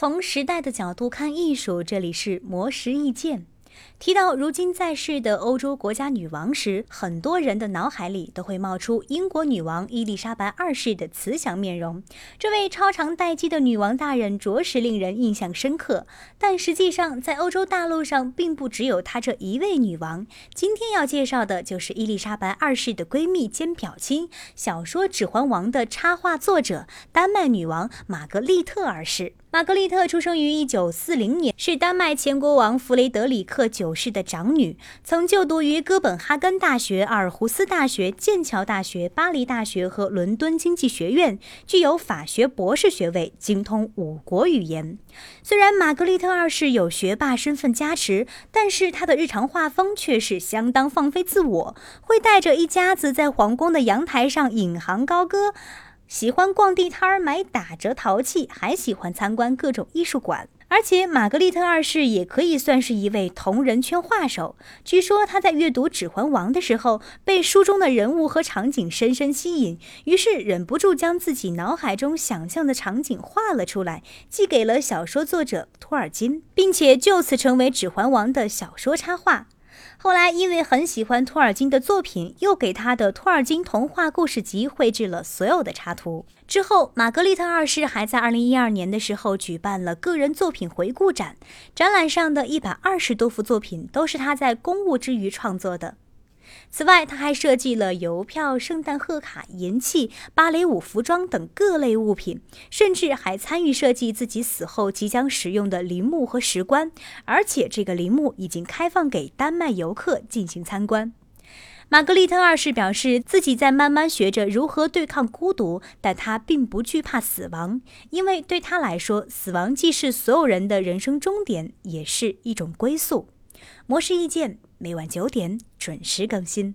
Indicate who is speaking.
Speaker 1: 从时代的角度看艺术，这里是魔石意见。提到如今在世的欧洲国家女王时，很多人的脑海里都会冒出英国女王伊丽莎白二世的慈祥面容。这位超长待机的女王大人着实令人印象深刻。但实际上，在欧洲大陆上，并不只有她这一位女王。今天要介绍的就是伊丽莎白二世的闺蜜兼表亲，小说《指环王》的插画作者——丹麦女王玛格丽特二世。玛格丽特出生于一九四零年，是丹麦前国王弗雷德里克九世的长女，曾就读于哥本哈根大学、阿尔胡斯大学、剑桥大学、巴黎大学和伦敦经济学院，具有法学博士学位，精通五国语言。虽然玛格丽特二世有学霸身份加持，但是她的日常画风却是相当放飞自我，会带着一家子在皇宫的阳台上引吭高歌。喜欢逛地摊儿买打折陶器，还喜欢参观各种艺术馆。而且，玛格丽特二世也可以算是一位同人圈画手。据说他在阅读《指环王》的时候，被书中的人物和场景深深吸引，于是忍不住将自己脑海中想象的场景画了出来，寄给了小说作者托尔金，并且就此成为《指环王》的小说插画。后来，因为很喜欢托尔金的作品，又给他的《托尔金童话故事集》绘制了所有的插图。之后，玛格丽特二世还在2012年的时候举办了个人作品回顾展，展览上的一百二十多幅作品都是他在公务之余创作的。此外，他还设计了邮票、圣诞贺卡、银器、芭蕾舞服装等各类物品，甚至还参与设计自己死后即将使用的陵墓和石棺。而且，这个陵墓已经开放给丹麦游客进行参观。玛格丽特二世表示，自己在慢慢学着如何对抗孤独，但他并不惧怕死亡，因为对他来说，死亡既是所有人的人生终点，也是一种归宿。模式意见。每晚九点准时更新。